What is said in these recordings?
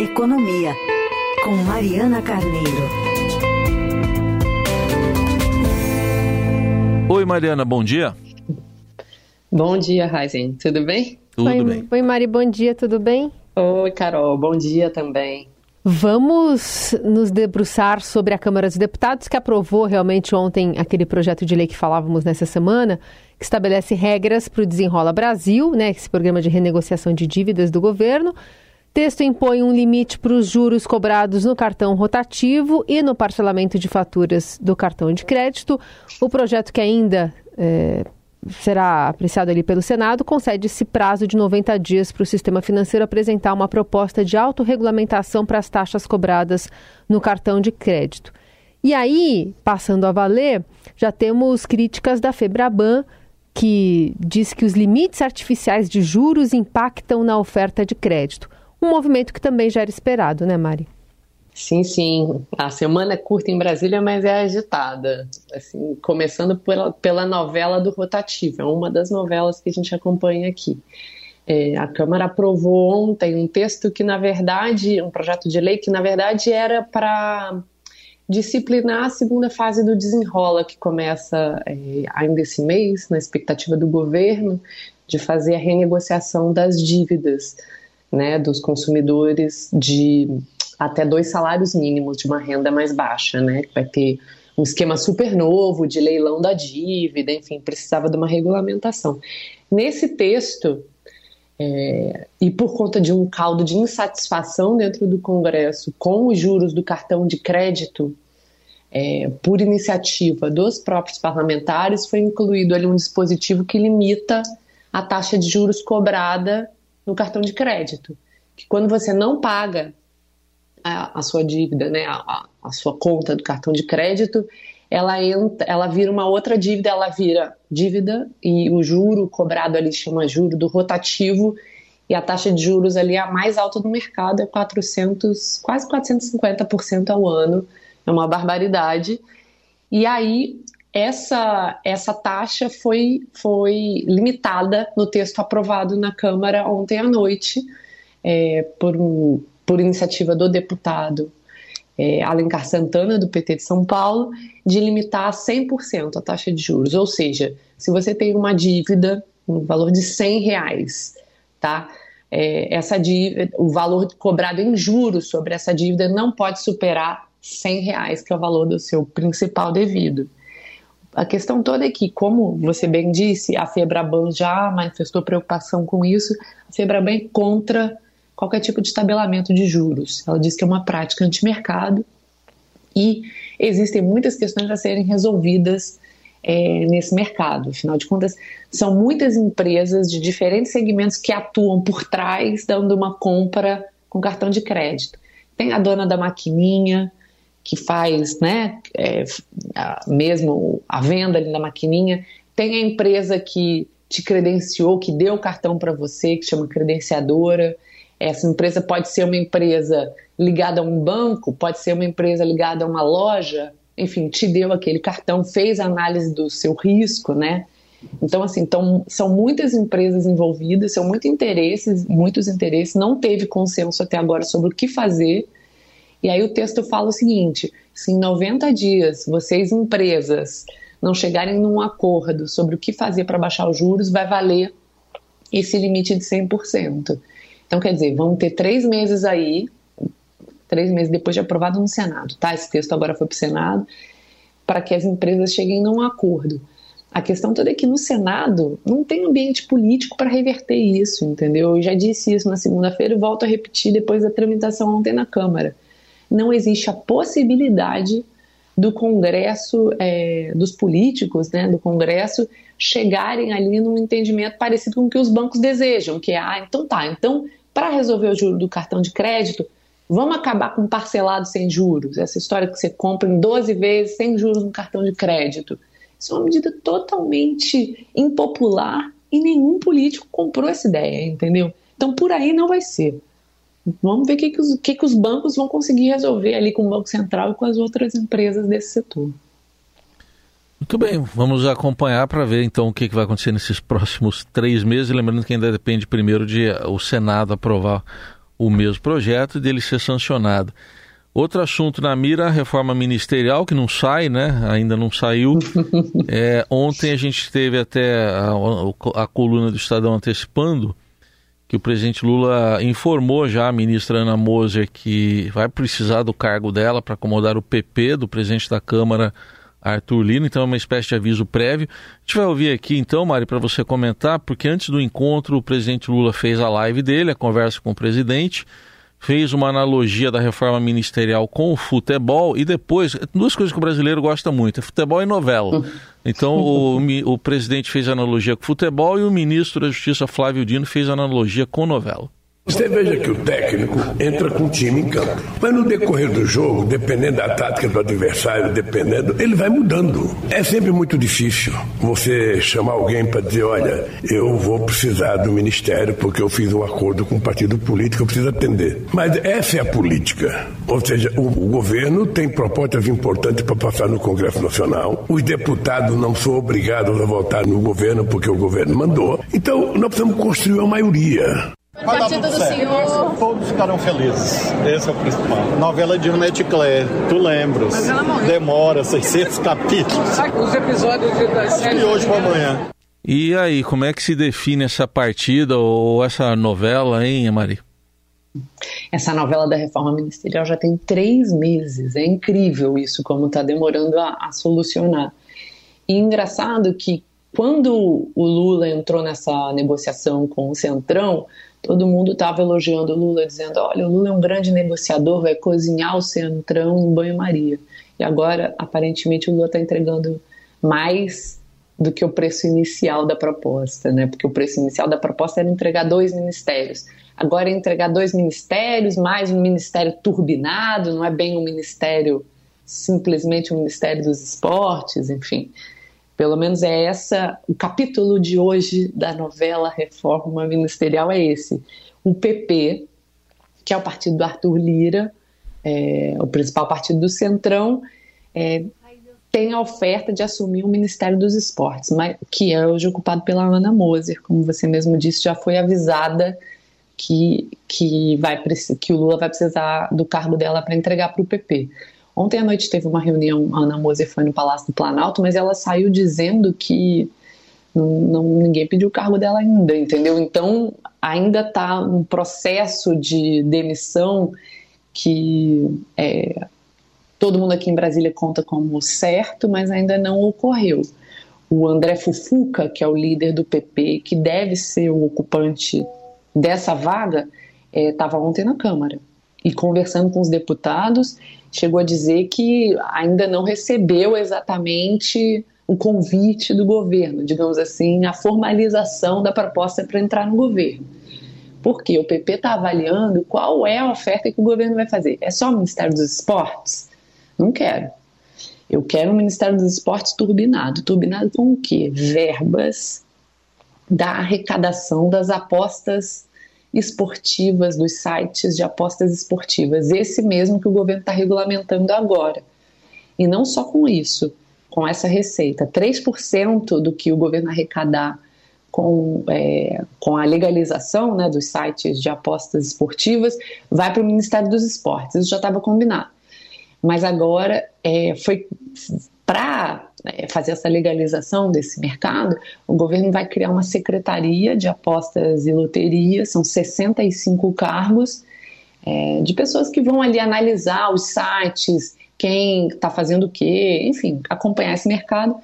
Economia, com Mariana Carneiro. Oi, Mariana, bom dia. Bom dia, Raizen. Tudo bem? Tudo Oi, bem. Oi, Mari, bom dia, tudo bem? Oi, Carol. Bom dia também. Vamos nos debruçar sobre a Câmara dos Deputados, que aprovou realmente ontem aquele projeto de lei que falávamos nessa semana, que estabelece regras para o Desenrola Brasil, né, esse programa de renegociação de dívidas do governo. Texto impõe um limite para os juros cobrados no cartão rotativo e no parcelamento de faturas do cartão de crédito. O projeto que ainda é, será apreciado ali pelo Senado, concede esse prazo de 90 dias para o sistema financeiro apresentar uma proposta de autorregulamentação para as taxas cobradas no cartão de crédito. E aí, passando a valer, já temos críticas da Febraban, que diz que os limites artificiais de juros impactam na oferta de crédito. Um movimento que também já era esperado, né, Mari? Sim, sim. A semana é curta em Brasília, mas é agitada. Assim, começando pela, pela novela do rotativo, é uma das novelas que a gente acompanha aqui. É, a Câmara aprovou ontem um texto que, na verdade, um projeto de lei que, na verdade, era para disciplinar a segunda fase do desenrola, que começa é, ainda esse mês, na expectativa do governo de fazer a renegociação das dívidas né, dos consumidores de até dois salários mínimos de uma renda mais baixa, né? Vai ter um esquema super novo de leilão da dívida, enfim, precisava de uma regulamentação. Nesse texto, é, e por conta de um caldo de insatisfação dentro do Congresso com os juros do cartão de crédito, é, por iniciativa dos próprios parlamentares, foi incluído ali um dispositivo que limita a taxa de juros cobrada no cartão de crédito. Que quando você não paga a, a sua dívida, né, a, a, sua conta do cartão de crédito, ela entra, ela vira uma outra dívida, ela vira dívida e o juro cobrado ali chama juro do rotativo e a taxa de juros ali é a mais alta do mercado, é 400, quase 450% ao ano, é uma barbaridade. E aí essa essa taxa foi foi limitada no texto aprovado na Câmara ontem à noite é, por um por iniciativa do deputado é, Alencar Santana, do PT de São Paulo, de limitar a 100% a taxa de juros. Ou seja, se você tem uma dívida no valor de 100 reais, tá? É, essa dívida, o valor cobrado em juros sobre essa dívida não pode superar 100 reais, que é o valor do seu principal devido. A questão toda é que, como você bem disse, a Febraban já manifestou preocupação com isso, a Febraban é contra qualquer tipo de estabelamento de juros. Ela diz que é uma prática antimercado e existem muitas questões a serem resolvidas é, nesse mercado. Afinal de contas, são muitas empresas de diferentes segmentos que atuam por trás, dando uma compra com cartão de crédito. Tem a dona da maquininha, que faz né, é, a, mesmo a venda ali da maquininha, tem a empresa que te credenciou, que deu o cartão para você, que chama credenciadora. Essa empresa pode ser uma empresa ligada a um banco, pode ser uma empresa ligada a uma loja, enfim, te deu aquele cartão, fez a análise do seu risco, né? Então, assim, então, são muitas empresas envolvidas, são muitos interesses, muitos interesses, não teve consenso até agora sobre o que fazer. E aí o texto fala o seguinte: se em 90 dias vocês, empresas, não chegarem num acordo sobre o que fazer para baixar os juros, vai valer esse limite de 100%. Então, quer dizer, vamos ter três meses aí, três meses depois de aprovado no Senado, tá? Esse texto agora foi para o Senado, para que as empresas cheguem num acordo. A questão toda é que no Senado não tem ambiente político para reverter isso, entendeu? Eu já disse isso na segunda-feira e volto a repetir depois da tramitação ontem na Câmara. Não existe a possibilidade do Congresso, é, dos políticos, né, do Congresso, chegarem ali num entendimento parecido com o que os bancos desejam, que é, ah, então tá, então para resolver o juro do cartão de crédito, vamos acabar com parcelado sem juros, essa história que você compra em 12 vezes sem juros no cartão de crédito. Isso é uma medida totalmente impopular e nenhum político comprou essa ideia, entendeu? Então por aí não vai ser. Vamos ver o que, que, os, que, que os bancos vão conseguir resolver ali com o Banco Central e com as outras empresas desse setor. Muito bem, vamos acompanhar para ver então o que, vai acontecer nesses próximos três meses. Lembrando que ainda depende primeiro de o Senado aprovar o mesmo projeto e dele ser sancionado. Outro assunto na mira, a reforma ministerial, que não sai, né? Ainda não saiu. É, ontem a gente teve até a, a, coluna do Estadão antecipando que o presidente Lula informou já a ministra Ana Moser que vai precisar do cargo dela para acomodar o PP do presidente da Câmara, Arthur Lino, então é uma espécie de aviso prévio. A gente vai ouvir aqui então, Mari, para você comentar, porque antes do encontro o presidente Lula fez a live dele, a conversa com o presidente, fez uma analogia da reforma ministerial com o futebol e depois, duas coisas que o brasileiro gosta muito, é futebol e novela. Então o, o presidente fez analogia com futebol e o ministro da Justiça Flávio Dino fez analogia com novela. Você veja que o técnico entra com o time em campo. Mas no decorrer do jogo, dependendo da tática do adversário, dependendo, ele vai mudando. É sempre muito difícil você chamar alguém para dizer: olha, eu vou precisar do ministério porque eu fiz um acordo com um partido político, eu preciso atender. Mas essa é a política. Ou seja, o, o governo tem propostas importantes para passar no Congresso Nacional. Os deputados não são obrigados a votar no governo porque o governo mandou. Então, nós precisamos construir uma maioria. Vai partido do certo. senhor. Todos ficarão felizes. Esse é o principal. Novela de Ronete Claire, tu lembras? Mas ela morreu. Demora 600 capítulos. Os episódios da série. De hoje para amanhã. E aí, como é que se define essa partida ou essa novela, hein, Mari? Essa novela da reforma ministerial já tem três meses. É incrível isso, como está demorando a, a solucionar. E engraçado que quando o Lula entrou nessa negociação com o Centrão, todo mundo estava elogiando o Lula, dizendo: olha, o Lula é um grande negociador, vai cozinhar o Centrão em banho-maria. E agora, aparentemente, o Lula está entregando mais do que o preço inicial da proposta, né? Porque o preço inicial da proposta era entregar dois ministérios. Agora é entregar dois ministérios, mais um ministério turbinado, não é bem um ministério, simplesmente um ministério dos esportes, enfim. Pelo menos é essa o capítulo de hoje da novela Reforma Ministerial é esse. O PP, que é o partido do Arthur Lira, é, o principal partido do Centrão, é, tem a oferta de assumir o Ministério dos Esportes, mas, que é hoje ocupado pela Ana Moser, como você mesmo disse, já foi avisada que, que, vai, que o Lula vai precisar do cargo dela para entregar para o PP. Ontem à noite teve uma reunião, a Ana Moser foi no Palácio do Planalto, mas ela saiu dizendo que não, não, ninguém pediu o cargo dela ainda, entendeu? Então ainda está um processo de demissão que é, todo mundo aqui em Brasília conta como certo, mas ainda não ocorreu. O André Fufuca, que é o líder do PP, que deve ser o ocupante dessa vaga, estava é, ontem na Câmara e conversando com os deputados chegou a dizer que ainda não recebeu exatamente o convite do governo, digamos assim, a formalização da proposta para entrar no governo. Porque o PP está avaliando qual é a oferta que o governo vai fazer. É só o Ministério dos Esportes? Não quero. Eu quero um Ministério dos Esportes turbinado. Turbinado com o quê? Verbas da arrecadação das apostas esportivas, dos sites de apostas esportivas, esse mesmo que o governo está regulamentando agora. E não só com isso, com essa receita, 3% do que o governo arrecadar com, é, com a legalização né, dos sites de apostas esportivas vai para o Ministério dos Esportes. Isso já estava combinado. Mas agora é, foi para fazer essa legalização desse mercado, o governo vai criar uma secretaria de apostas e loterias, são 65 cargos é, de pessoas que vão ali analisar os sites, quem está fazendo o quê, enfim, acompanhar esse mercado.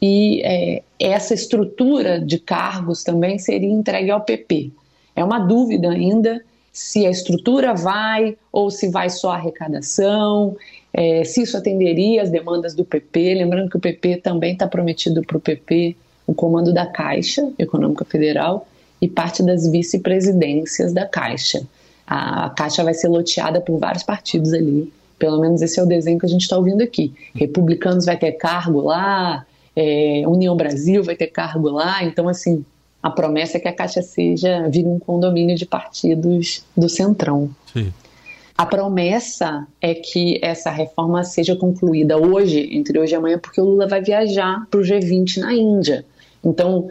E é, essa estrutura de cargos também seria entregue ao PP. É uma dúvida ainda se a estrutura vai ou se vai só a arrecadação, é, se isso atenderia às demandas do PP. Lembrando que o PP também está prometido para o PP o comando da Caixa Econômica Federal e parte das vice-presidências da Caixa. A Caixa vai ser loteada por vários partidos ali. Pelo menos esse é o desenho que a gente está ouvindo aqui. Republicanos vai ter cargo lá, é, União Brasil vai ter cargo lá. Então, assim, a promessa é que a Caixa seja vire um condomínio de partidos do Centrão. Sim. A promessa é que essa reforma seja concluída hoje, entre hoje e amanhã, porque o Lula vai viajar para o G20 na Índia. Então,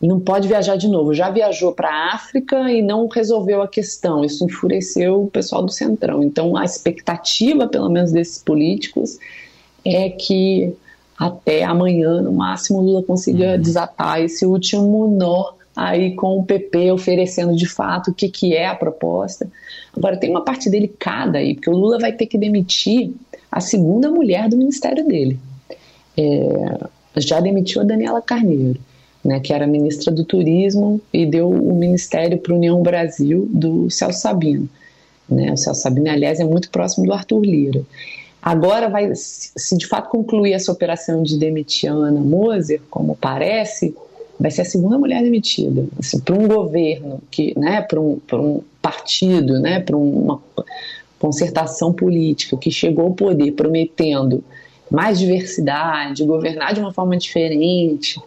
não pode viajar de novo. Já viajou para a África e não resolveu a questão. Isso enfureceu o pessoal do Centrão. Então, a expectativa, pelo menos desses políticos, é que até amanhã, no máximo, Lula consiga uhum. desatar esse último nó aí com o PP oferecendo de fato o que, que é a proposta. Agora, tem uma parte delicada aí, porque o Lula vai ter que demitir a segunda mulher do ministério dele. É, já demitiu a Daniela Carneiro né, que era ministra do Turismo e deu o ministério para União Brasil do Celso Sabino. Né? O Celso Sabino, aliás, é muito próximo do Arthur Lira. Agora, vai, se de fato concluir essa operação de demitir a Ana Moser, como parece, vai ser a segunda mulher demitida. Assim, para um governo, que, né, para um, um partido, né, para uma concertação política que chegou ao poder prometendo mais diversidade, governar de uma forma diferente,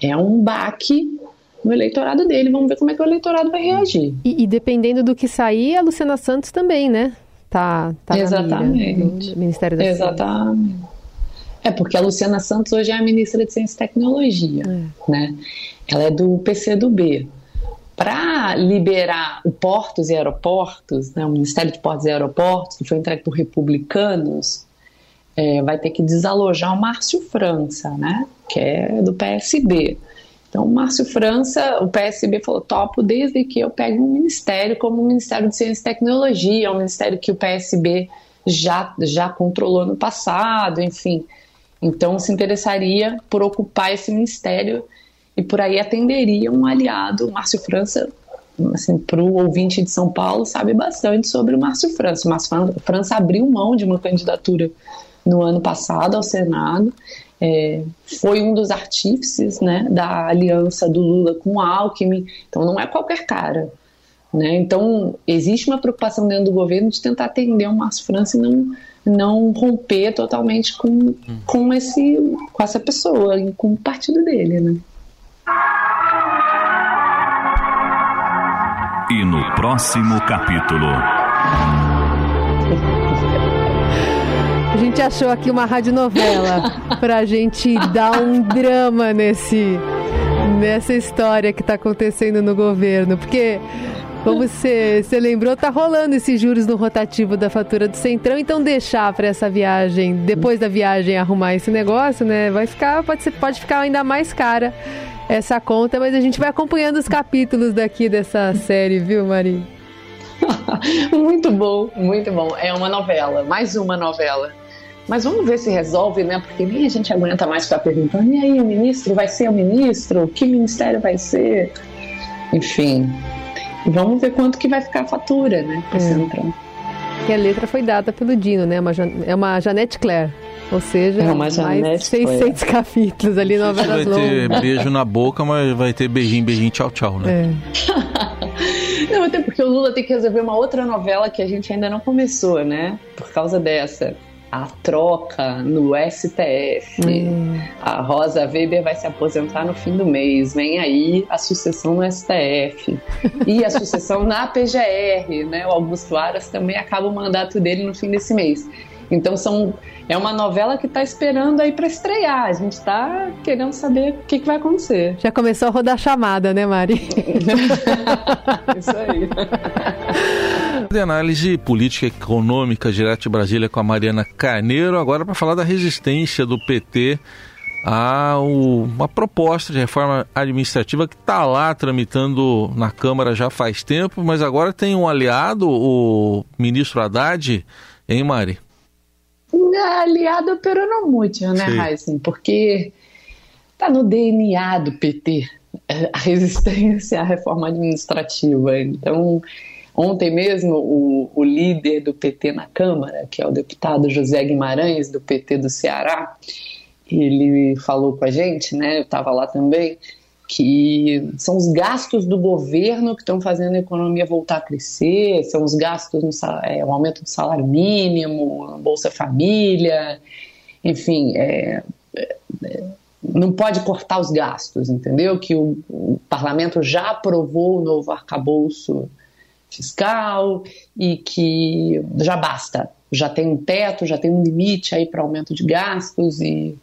é um baque no eleitorado dele. Vamos ver como é que o eleitorado vai reagir. E, e dependendo do que sair, a Luciana Santos também, né? Tá, tá Exatamente. Ministério da Exatamente. Ciência. É, porque a Luciana Santos hoje é a ministra de Ciência e Tecnologia, é. né? Ela é do PCdoB. Para liberar o Portos e Aeroportos, né, o Ministério de Portos e Aeroportos, que foi entregue por republicanos, é, vai ter que desalojar o Márcio França, né? que é do PSB. Então, o Márcio França, o PSB falou: topo desde que eu pegue um ministério como o Ministério de Ciência e Tecnologia, um ministério que o PSB já, já controlou no passado, enfim. Então, se interessaria por ocupar esse ministério e por aí atenderia um aliado. Márcio França, assim, para o ouvinte de São Paulo, sabe bastante sobre o Márcio França. O Márcio França abriu mão de uma candidatura no ano passado ao Senado é, foi um dos artífices né, da aliança do Lula com o Alckmin, então não é qualquer cara. Né? Então, existe uma preocupação dentro do governo de tentar atender o Márcio França e não, não romper totalmente com, com, esse, com essa pessoa, com o partido dele. Né? E no próximo capítulo. A gente achou aqui uma radionovela pra gente dar um drama nesse nessa história que tá acontecendo no governo, porque como você, lembrou, tá rolando esses juros no rotativo da fatura do Centrão, então deixar para essa viagem, depois da viagem arrumar esse negócio, né? Vai ficar, pode ser, pode ficar ainda mais cara essa conta, mas a gente vai acompanhando os capítulos daqui dessa série, viu, Mari? muito bom, muito bom. É uma novela, mais uma novela. Mas vamos ver se resolve, né? Porque nem a gente aguenta mais ficar perguntando: e aí, o ministro vai ser o ministro? Que ministério vai ser? Enfim, vamos ver quanto que vai ficar a fatura, né? Para é. Centrão. Que a letra foi dada pelo Dino, né? Uma, é uma Janete Claire. Ou seja, é mais de 600 capítulos ali, novelas longas. Vai ter beijo na boca, mas vai ter beijinho, beijinho, tchau, tchau, né? É. não, até porque o Lula tem que resolver uma outra novela que a gente ainda não começou, né? Por causa dessa a troca no STF. Hum. A Rosa Weber vai se aposentar no fim do mês. Vem aí a sucessão no STF. e a sucessão na PGR, né? O Augusto Aras também acaba o mandato dele no fim desse mês. Então são, é uma novela que está esperando aí para estrear. A gente está querendo saber o que, que, vai acontecer. Já começou a rodar chamada, né, Mari? Isso aí. De análise política e econômica direto de Brasília com a Mariana Carneiro, agora para falar da resistência do PT a uma proposta de reforma administrativa que está lá tramitando na Câmara já faz tempo, mas agora tem um aliado, o ministro Haddad, hein, Mari? aliado pero não muito, né, Heisen? Porque tá no DNA do PT a resistência à reforma administrativa. Então, ontem mesmo, o, o líder do PT na Câmara, que é o deputado José Guimarães, do PT do Ceará, ele falou com a gente, né? Eu estava lá também que são os gastos do governo que estão fazendo a economia voltar a crescer, são os gastos no é, o aumento do salário mínimo, Bolsa Família, enfim, é, é, não pode cortar os gastos, entendeu? Que o, o parlamento já aprovou o novo arcabouço fiscal e que já basta, já tem um teto, já tem um limite aí para aumento de gastos e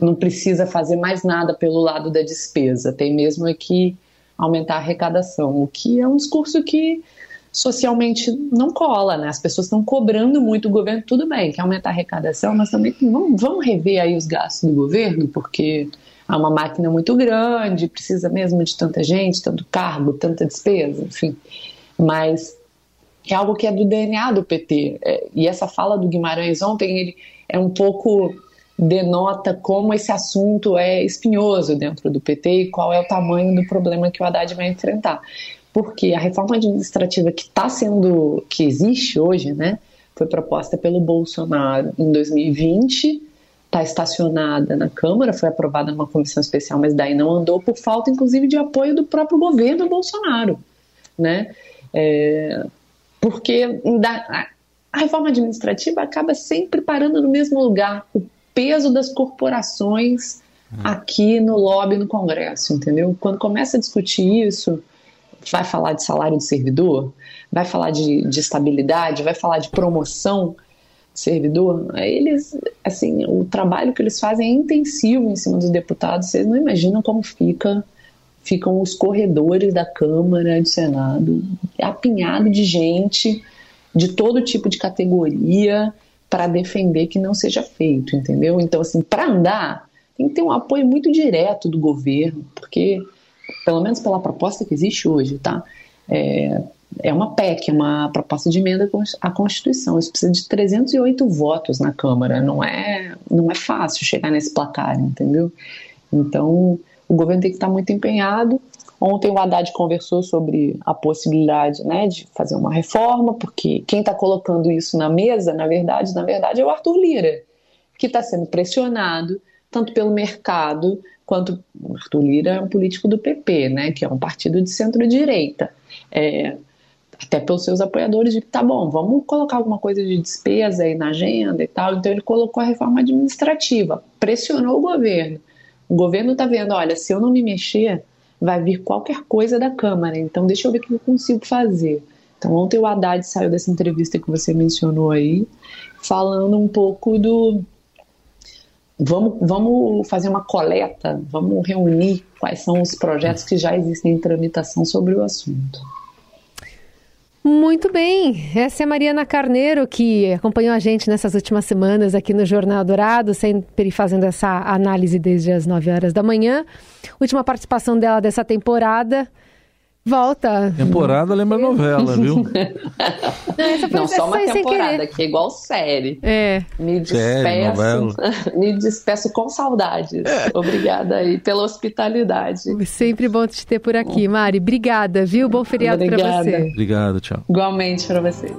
não precisa fazer mais nada pelo lado da despesa, tem mesmo é que aumentar a arrecadação, o que é um discurso que socialmente não cola, né? As pessoas estão cobrando muito o governo, tudo bem, quer aumentar a arrecadação, mas também vamos, vamos rever aí os gastos do governo, porque há uma máquina muito grande, precisa mesmo de tanta gente, tanto cargo, tanta despesa, enfim. Mas é algo que é do DNA do PT. É, e essa fala do Guimarães ontem, ele é um pouco denota como esse assunto é espinhoso dentro do PT e qual é o tamanho do problema que o Haddad vai enfrentar. Porque a reforma administrativa que está sendo, que existe hoje, né, foi proposta pelo Bolsonaro em 2020, está estacionada na Câmara, foi aprovada numa comissão especial, mas daí não andou por falta, inclusive, de apoio do próprio governo Bolsonaro, né? É, porque a reforma administrativa acaba sempre parando no mesmo lugar. O peso das corporações aqui no lobby no Congresso, entendeu? Quando começa a discutir isso, vai falar de salário de servidor, vai falar de, de estabilidade, vai falar de promoção de servidor, eles, assim, o trabalho que eles fazem é intensivo em cima dos deputados, vocês não imaginam como fica ficam os corredores da Câmara, do Senado, apinhado de gente de todo tipo de categoria, para defender que não seja feito, entendeu? Então, assim, para andar, tem que ter um apoio muito direto do governo, porque, pelo menos pela proposta que existe hoje, tá? É, é uma PEC, é uma proposta de emenda à Constituição. Isso precisa de 308 votos na Câmara. Não é, não é fácil chegar nesse placar, entendeu? Então, o governo tem que estar muito empenhado Ontem o Haddad conversou sobre a possibilidade né, de fazer uma reforma, porque quem está colocando isso na mesa, na verdade, na verdade, é o Arthur Lira, que está sendo pressionado tanto pelo mercado quanto Arthur Lira é um político do PP, né, que é um partido de centro-direita. É, até pelos seus apoiadores de tá bom, vamos colocar alguma coisa de despesa aí na agenda e tal. Então ele colocou a reforma administrativa, pressionou o governo. O governo está vendo, olha, se eu não me mexer, vai vir qualquer coisa da Câmara, então deixa eu ver o que eu consigo fazer. Então, ontem o Haddad saiu dessa entrevista que você mencionou aí, falando um pouco do. Vamos, vamos fazer uma coleta, vamos reunir quais são os projetos que já existem em tramitação sobre o assunto. Muito bem, essa é a Mariana Carneiro que acompanhou a gente nessas últimas semanas aqui no Jornal Dourado, sempre fazendo essa análise desde as 9 horas da manhã. Última participação dela dessa temporada. Volta. Temporada lembra novela, viu? Não, Não só uma temporada, que é igual série. É. Me despeço, série, me despeço com saudades. É. Obrigada aí pela hospitalidade. Sempre bom te ter por aqui, Mari. Obrigada, viu? Bom feriado para você. Obrigado, tchau. Igualmente para você.